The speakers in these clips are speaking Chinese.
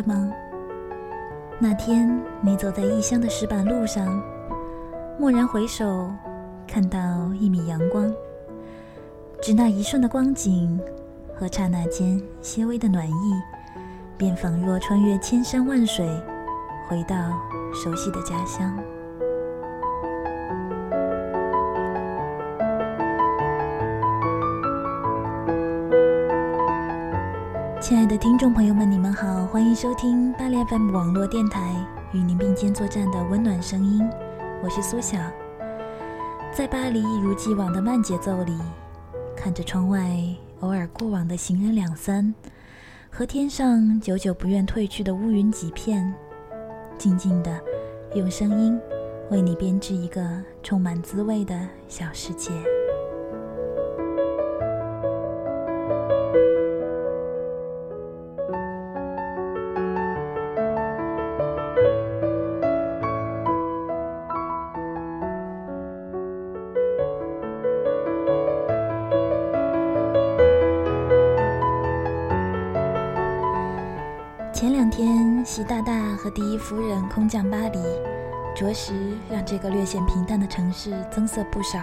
的吗？那天你走在异乡的石板路上，蓦然回首，看到一米阳光，只那一瞬的光景和刹那间些微的暖意，便仿若穿越千山万水，回到熟悉的家乡。亲爱的听众朋友们，你们好，欢迎收听巴黎 FM 网络电台，与您并肩作战的温暖声音，我是苏晓。在巴黎一如既往的慢节奏里，看着窗外偶尔过往的行人两三，和天上久久不愿褪去的乌云几片，静静的用声音为你编织一个充满滋味的小世界。大大和第一夫人空降巴黎，着实让这个略显平淡的城市增色不少。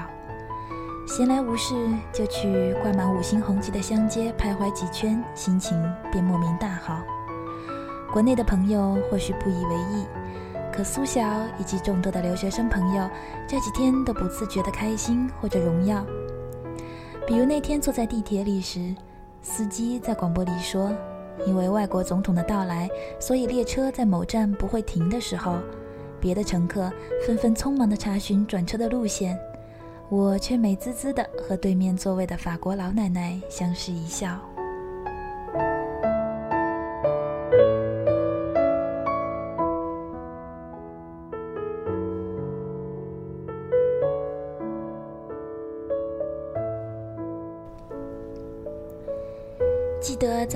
闲来无事，就去挂满五星红旗的香街徘徊几圈，心情便莫名大好。国内的朋友或许不以为意，可苏小以及众多的留学生朋友这几天都不自觉的开心或者荣耀。比如那天坐在地铁里时，司机在广播里说。因为外国总统的到来，所以列车在某站不会停的时候，别的乘客纷纷匆忙地查询转车的路线，我却美滋滋地和对面座位的法国老奶奶相视一笑。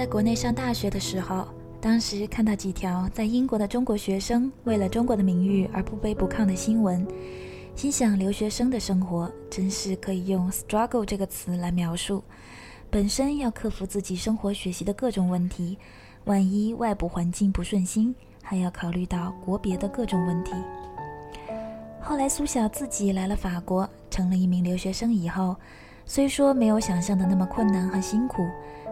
国内上大学的时候，当时看到几条在英国的中国学生为了中国的名誉而不卑不亢的新闻，心想留学生的生活真是可以用 “struggle” 这个词来描述。本身要克服自己生活学习的各种问题，万一外部环境不顺心，还要考虑到国别的各种问题。后来苏晓自己来了法国，成了一名留学生以后，虽说没有想象的那么困难和辛苦。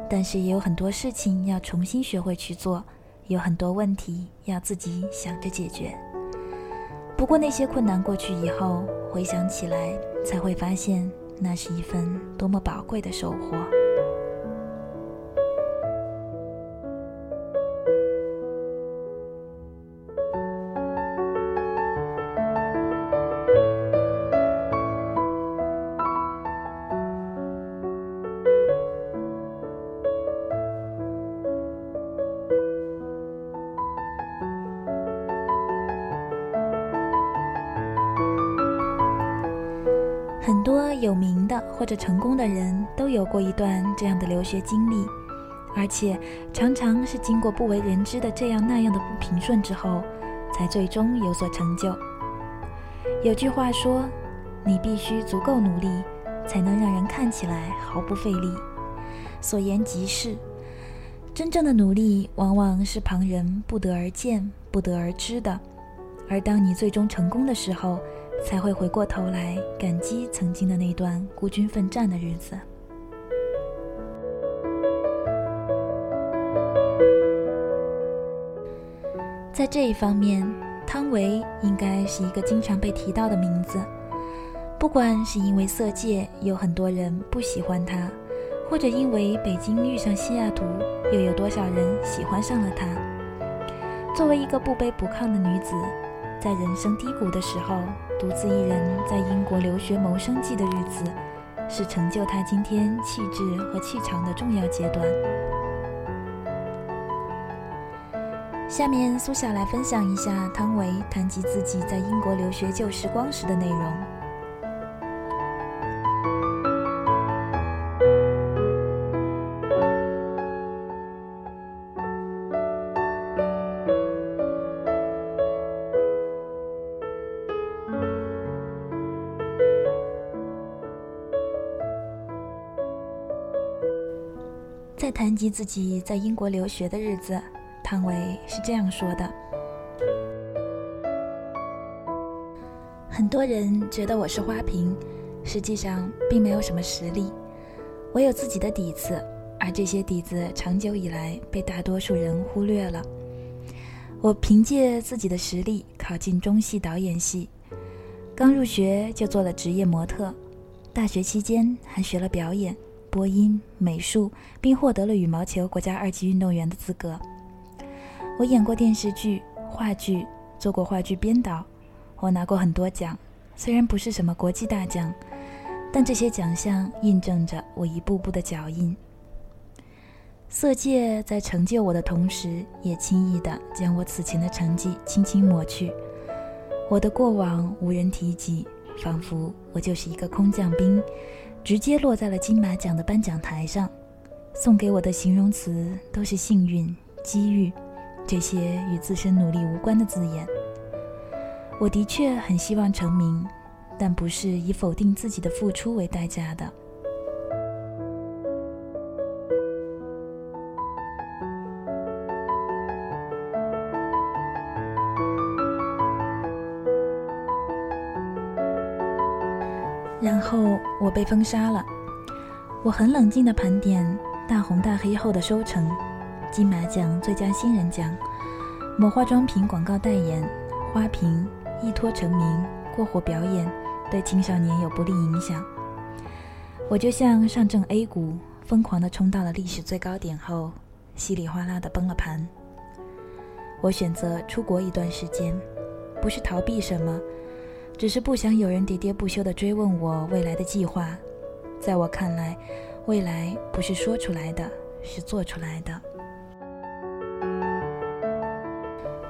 但是也有很多事情要重新学会去做，有很多问题要自己想着解决。不过那些困难过去以后，回想起来才会发现，那是一份多么宝贵的收获。的或者成功的人都有过一段这样的留学经历，而且常常是经过不为人知的这样那样的不平顺之后，才最终有所成就。有句话说：“你必须足够努力，才能让人看起来毫不费力。”所言极是。真正的努力，往往是旁人不得而见、不得而知的，而当你最终成功的时候，才会回过头来感激曾经的那段孤军奋战的日子。在这一方面汤唯应该是一个经常被提到的名字。不管是因为色戒有很多人不喜欢她或者因为北京遇上西雅图又有多少人喜欢上了她作为一个不卑不亢的女子在人生低谷的时候独自一人在英国留学谋生计的日子，是成就他今天气质和气场的重要阶段。下面苏夏来分享一下汤唯谈及自己在英国留学旧时光时的内容。及自己在英国留学的日子。汤唯是这样说的：“很多人觉得我是花瓶，实际上并没有什么实力。我有自己的底子，而这些底子长久以来被大多数人忽略了。我凭借自己的实力考进中戏导演系，刚入学就做了职业模特，大学期间还学了表演、播音、美术，并获得了羽毛球国家二级运动员的资格。”我演过电视剧、话剧，做过话剧编导，我拿过很多奖，虽然不是什么国际大奖，但这些奖项印证着我一步步的脚印。色戒在成就我的同时，也轻易地将我此前的成绩轻轻抹去。我的过往无人提及，仿佛我就是一个空降兵，直接落在了金马奖的颁奖台上。送给我的形容词都是幸运、机遇。这些与自身努力无关的字眼，我的确很希望成名，但不是以否定自己的付出为代价的。我被封杀了。我很冷静地盘点大红大黑后的收成。金马奖最佳新人奖，某化妆品广告代言，花瓶，一脱成名，过火表演，对青少年有不利影响。我就像上证 A 股，疯狂地冲到了历史最高点后，稀里哗啦地崩了盘。我选择出国一段时间，不是逃避什么，只是不想有人喋喋不休地追问我未来的计划。在我看来，未来不是说出来的，是做出来的。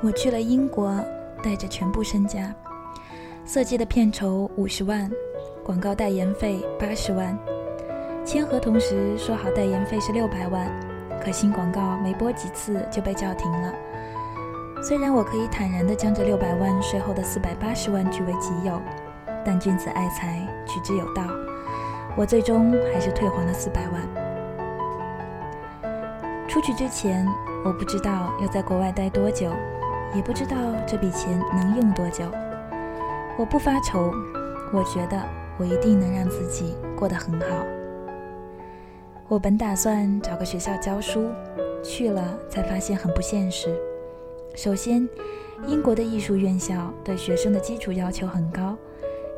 我去了英国，带着全部身家，色戒的片酬五十万，广告代言费八十万。签合同时说好代言费是六百万，可新广告没播几次就被叫停了。虽然我可以坦然地将这六百万税后的四百八十万据为己有，但君子爱财，取之有道，我最终还是退还了四百万。出去之前，我不知道要在国外待多久。也不知道这笔钱能用多久。我不发愁，我觉得我一定能让自己过得很好。我本打算找个学校教书，去了才发现很不现实。首先，英国的艺术院校对学生的基础要求很高，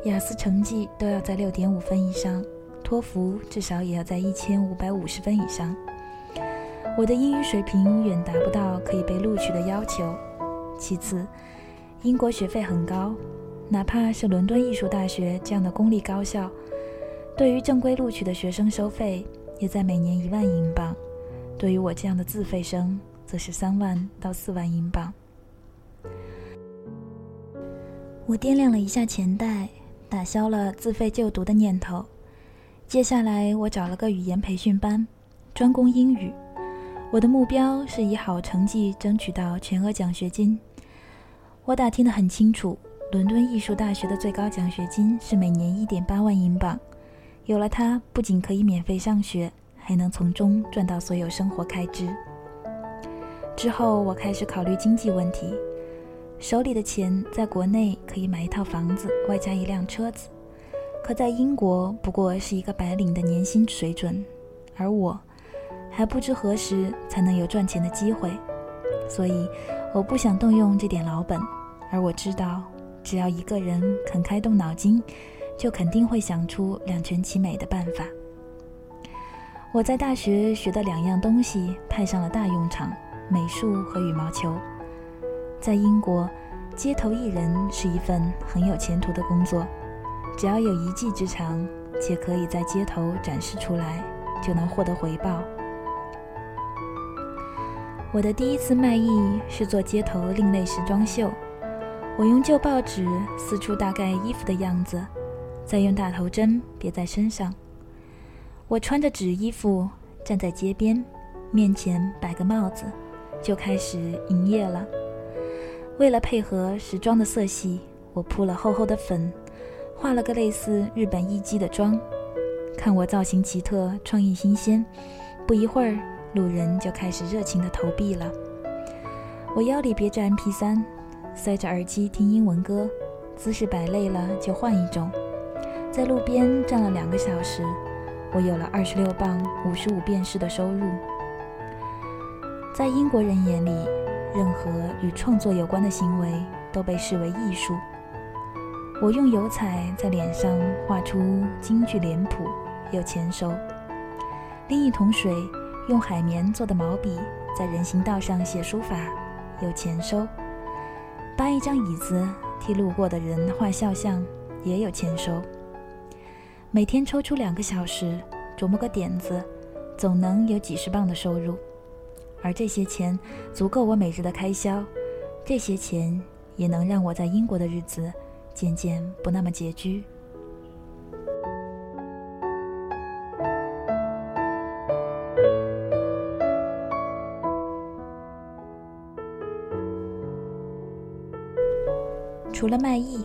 雅思成绩都要在六点五分以上，托福至少也要在一千五百五十分以上。我的英语水平远达不到可以被录取的要求。其次，英国学费很高，哪怕是伦敦艺术大学这样的公立高校，对于正规录取的学生收费也在每年一万英镑，对于我这样的自费生，则是三万到四万英镑。我掂量了一下钱袋，打消了自费就读的念头。接下来，我找了个语言培训班，专攻英语。我的目标是以好成绩争取到全额奖学金。我打听得很清楚，伦敦艺术大学的最高奖学金是每年一点八万英镑。有了它，不仅可以免费上学，还能从中赚到所有生活开支。之后，我开始考虑经济问题。手里的钱在国内可以买一套房子，外加一辆车子，可在英国不过是一个白领的年薪水准，而我还不知何时才能有赚钱的机会。所以，我不想动用这点老本，而我知道，只要一个人肯开动脑筋，就肯定会想出两全其美的办法。我在大学学的两样东西派上了大用场：美术和羽毛球。在英国，街头艺人是一份很有前途的工作，只要有一技之长，且可以在街头展示出来，就能获得回报。我的第一次卖艺是做街头另类时装秀。我用旧报纸撕出大概衣服的样子，再用大头针别在身上。我穿着纸衣服站在街边，面前摆个帽子，就开始营业了。为了配合时装的色系，我铺了厚厚的粉，画了个类似日本艺妓的妆。看我造型奇特，创意新鲜，不一会儿。路人就开始热情地投币了。我腰里别着 MP3，塞着耳机听英文歌，姿势摆累了就换一种。在路边站了两个小时，我有了二十六磅五十五便士的收入。在英国人眼里，任何与创作有关的行为都被视为艺术。我用油彩在脸上画出京剧脸谱，有钱收。拎一桶水。用海绵做的毛笔在人行道上写书法，有钱收；搬一张椅子替路过的人画肖像，也有钱收。每天抽出两个小时琢磨个点子，总能有几十磅的收入。而这些钱足够我每日的开销，这些钱也能让我在英国的日子渐渐不那么拮据。除了卖艺，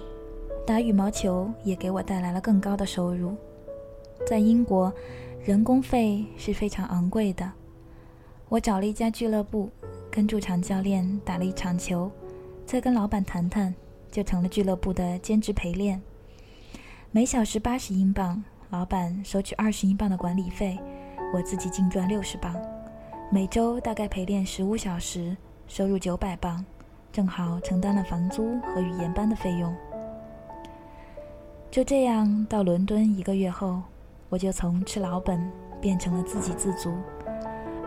打羽毛球也给我带来了更高的收入。在英国，人工费是非常昂贵的。我找了一家俱乐部，跟驻场教练打了一场球，再跟老板谈谈，就成了俱乐部的兼职陪练。每小时八十英镑，老板收取二十英镑的管理费，我自己净赚六十镑。每周大概陪练十五小时，收入九百镑。正好承担了房租和语言班的费用。就这样，到伦敦一个月后，我就从吃老本变成了自给自足。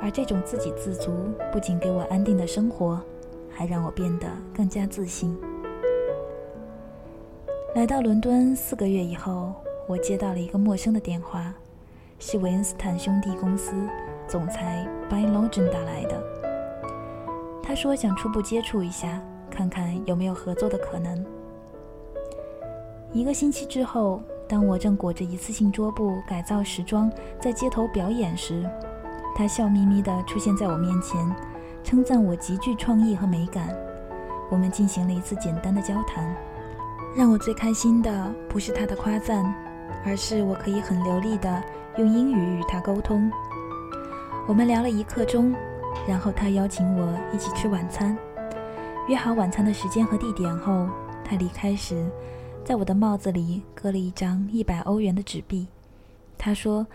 而这种自给自足不仅给我安定的生活，还让我变得更加自信。来到伦敦四个月以后，我接到了一个陌生的电话，是韦恩斯坦兄弟公司总裁 b y l o g e n 打来的。他说想初步接触一下，看看有没有合作的可能。一个星期之后，当我正裹着一次性桌布改造时装在街头表演时，他笑眯眯地出现在我面前，称赞我极具创意和美感。我们进行了一次简单的交谈。让我最开心的不是他的夸赞，而是我可以很流利地用英语与他沟通。我们聊了一刻钟。然后他邀请我一起吃晚餐，约好晚餐的时间和地点后，他离开时，在我的帽子里搁了一张一百欧元的纸币。他说：“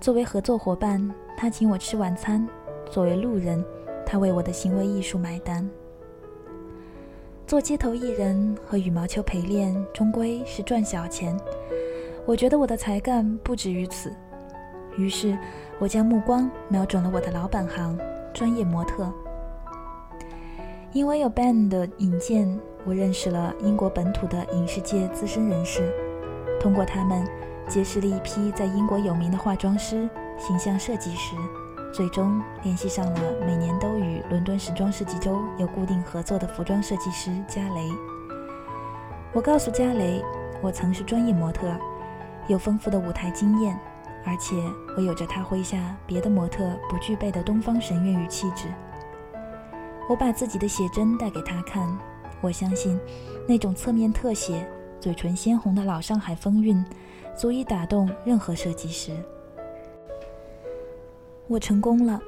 作为合作伙伴，他请我吃晚餐；作为路人，他为我的行为艺术买单。”做街头艺人和羽毛球陪练终归是赚小钱，我觉得我的才干不止于此，于是我将目光瞄准了我的老本行。专业模特，因为有 Ben 的引荐，我认识了英国本土的影视界资深人士，通过他们结识了一批在英国有名的化妆师、形象设计师，最终联系上了每年都与伦敦时装设计周有固定合作的服装设计师加雷。我告诉加雷，我曾是专业模特，有丰富的舞台经验。而且我有着他麾下别的模特不具备的东方神韵与气质。我把自己的写真带给他看，我相信那种侧面特写、嘴唇鲜红的老上海风韵，足以打动任何设计师。我成功了。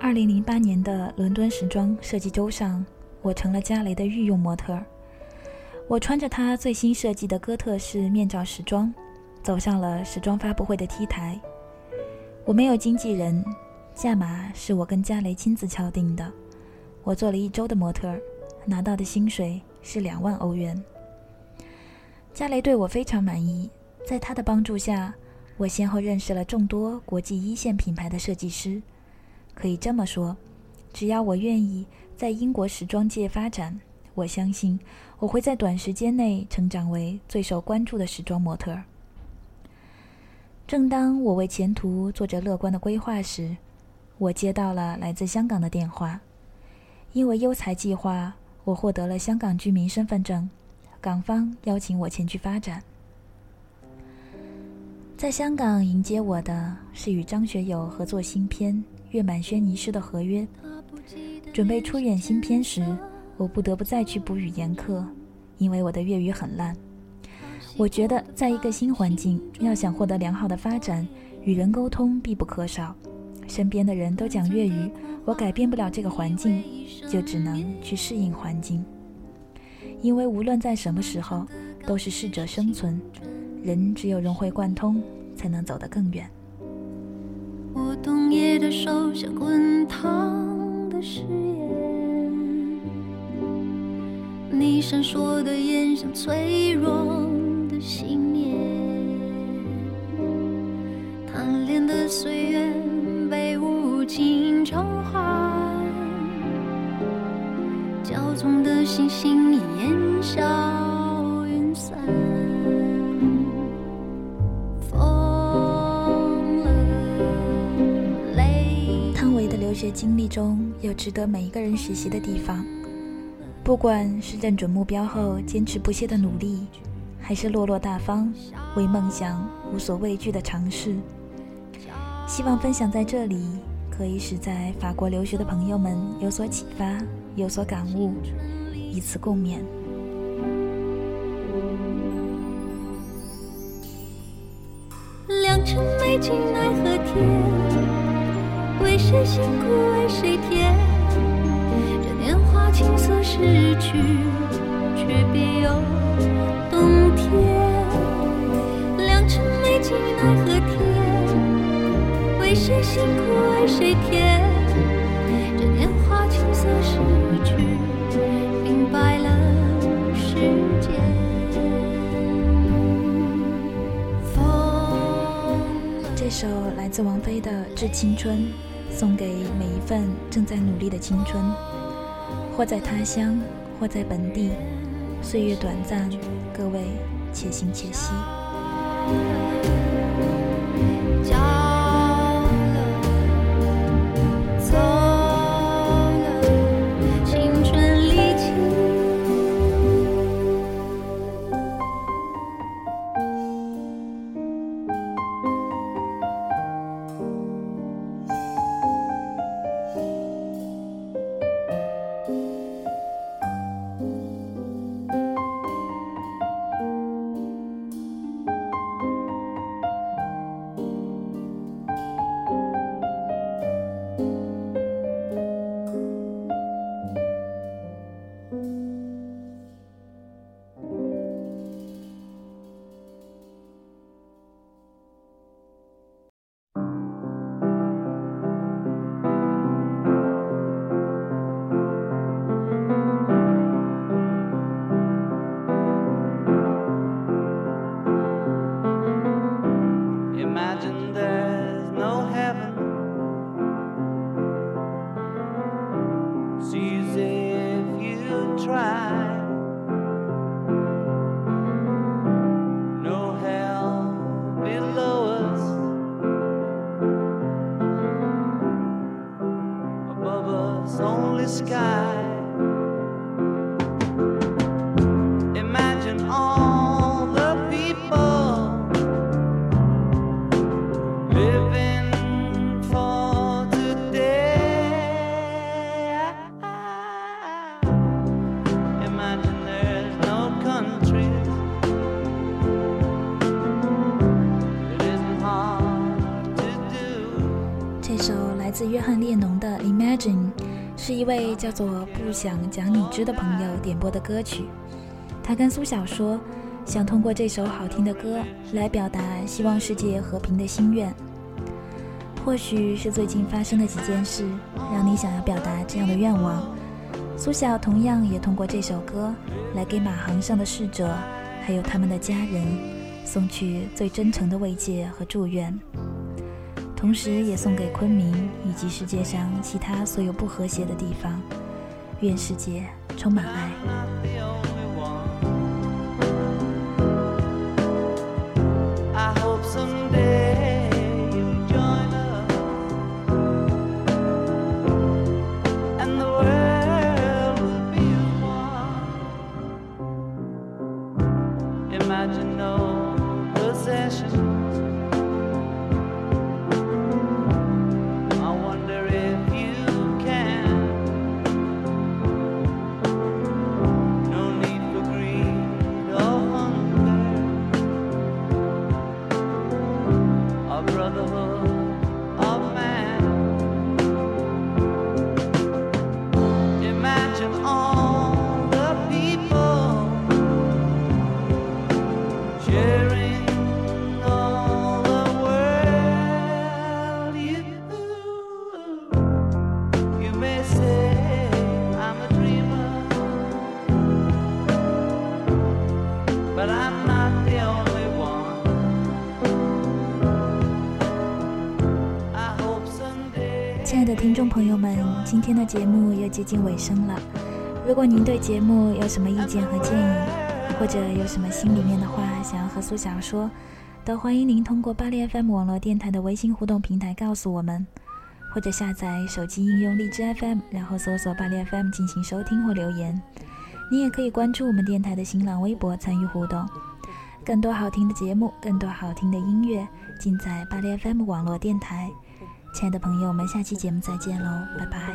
二零零八年的伦敦时装设计周上，我成了加雷的御用模特。我穿着他最新设计的哥特式面罩时装。走上了时装发布会的 T 台，我没有经纪人，价码是我跟加雷亲自敲定的。我做了一周的模特，拿到的薪水是两万欧元。加雷对我非常满意，在他的帮助下，我先后认识了众多国际一线品牌的设计师。可以这么说，只要我愿意在英国时装界发展，我相信我会在短时间内成长为最受关注的时装模特。正当我为前途做着乐观的规划时，我接到了来自香港的电话。因为优才计划，我获得了香港居民身份证，港方邀请我前去发展。在香港迎接我的是与张学友合作新片。月满轩尼诗的合约，准备出演新片时，我不得不再去补语言课，因为我的粤语很烂。我觉得，在一个新环境，要想获得良好的发展，与人沟通必不可少。身边的人都讲粤语，我改变不了这个环境，就只能去适应环境。因为无论在什么时候，都是适者生存，人只有融会贯通，才能走得更远。我冬夜的手像滚烫的誓言，你闪烁的眼像脆弱的信念，贪恋的岁月被无情偿还，骄纵的星星烟消学经历中有值得每一个人学习的地方，不管是认准目标后坚持不懈的努力，还是落落大方为梦想无所畏惧的尝试。希望分享在这里，可以使在法国留学的朋友们有所启发，有所感悟，以此共勉。良辰美景奈何天。为谁辛苦为谁甜？这年华青涩逝去，却别有洞天。良辰美景奈何天？为谁辛苦为谁甜？这年华青涩逝去，明白了世间。这首来自王菲的《致青春》。送给每一份正在努力的青春，或在他乡，或在本地，岁月短暂，各位且行且惜。是一位叫做不想讲你知的朋友点播的歌曲。他跟苏小说，想通过这首好听的歌来表达希望世界和平的心愿。或许是最近发生的几件事让你想要表达这样的愿望，苏小同样也通过这首歌来给马航上的逝者，还有他们的家人，送去最真诚的慰藉和祝愿，同时也送给昆明以及世界上其他所有不和谐的地方，愿世界充满爱。今天的节目又接近尾声了。如果您对节目有什么意见和建议，或者有什么心里面的话想要和苏小说，都欢迎您通过巴黎 FM 网络电台的微信互动平台告诉我们，或者下载手机应用荔枝 FM，然后搜索巴黎 FM 进行收听或留言。你也可以关注我们电台的新浪微博参与互动。更多好听的节目，更多好听的音乐，尽在巴黎 FM 网络电台。亲爱的朋友们，下期节目再见喽，拜拜。